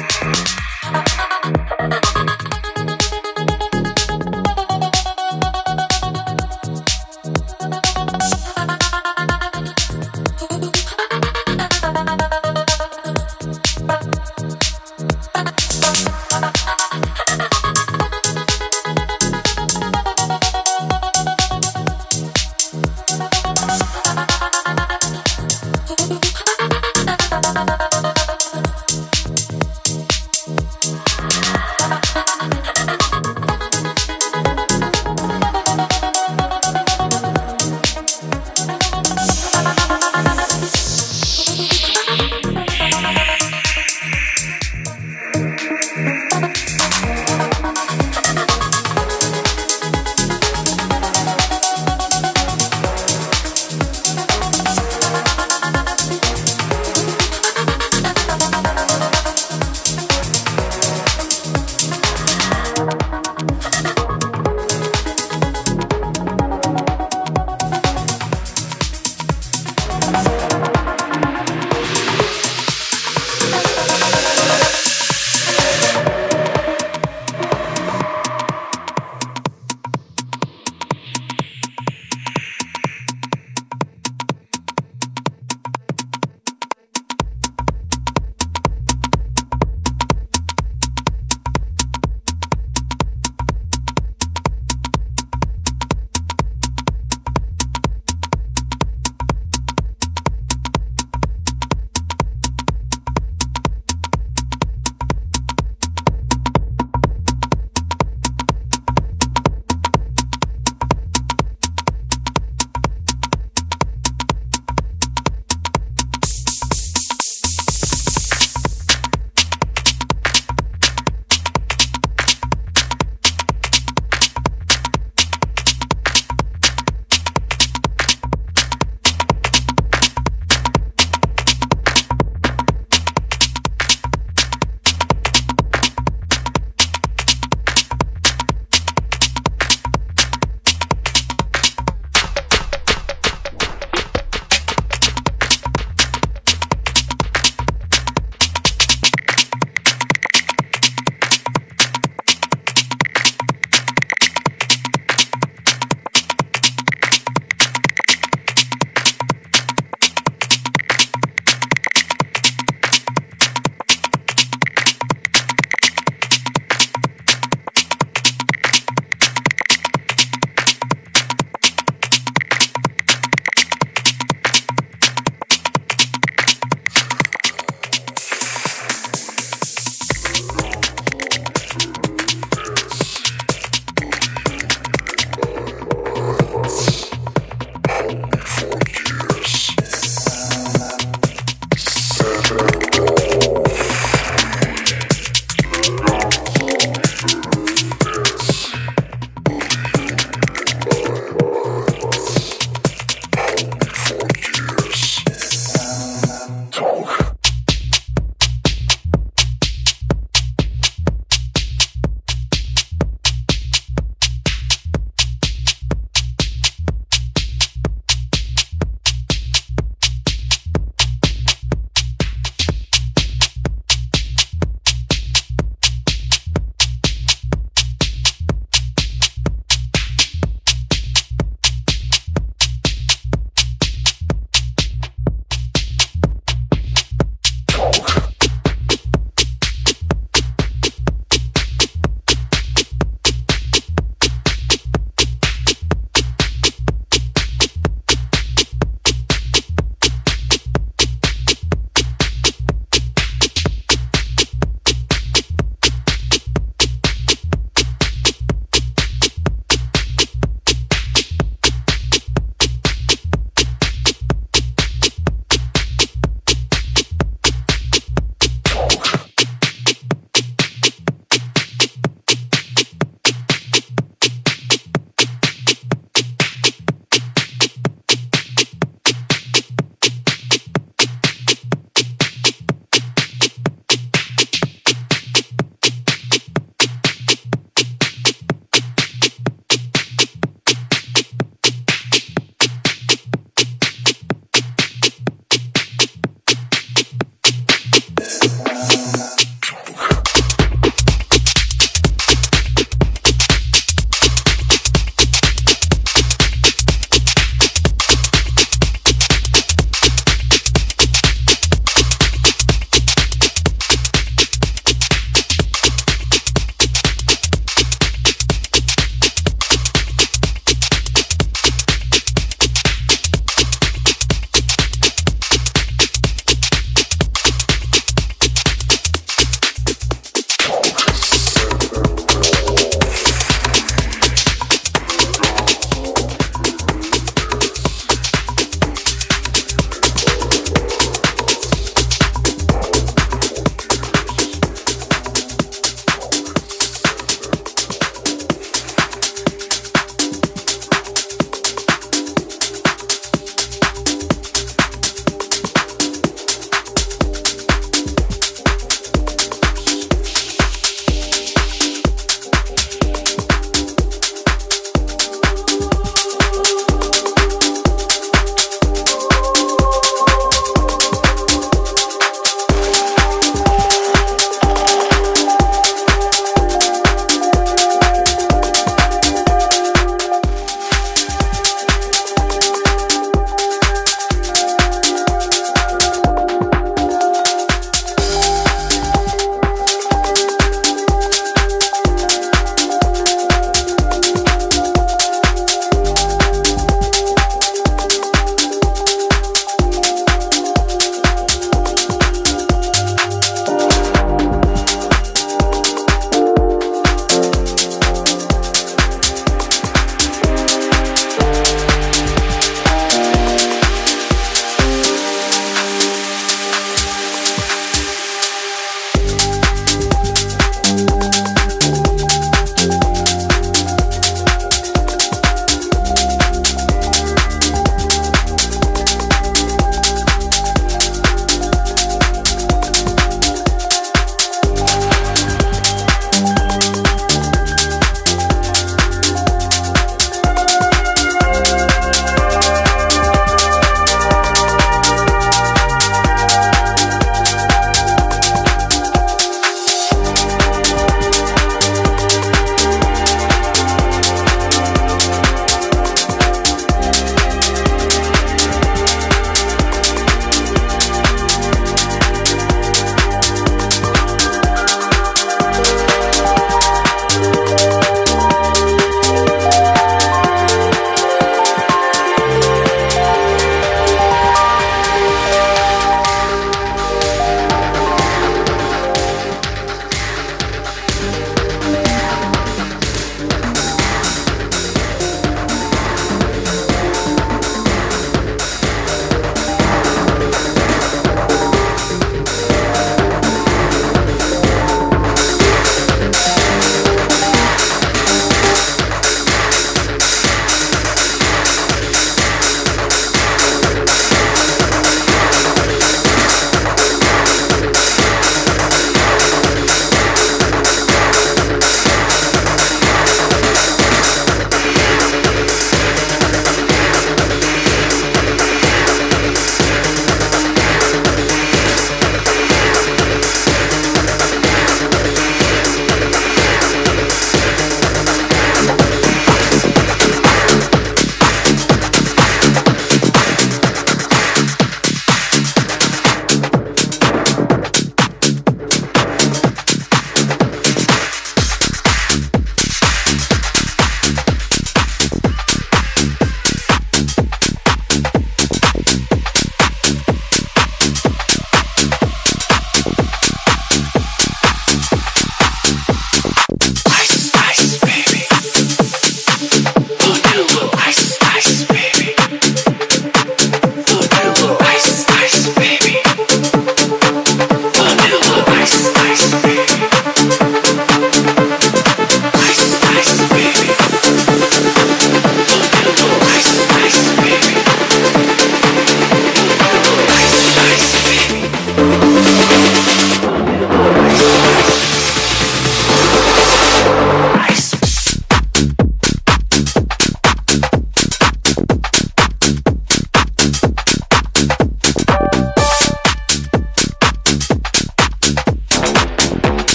Uh-huh.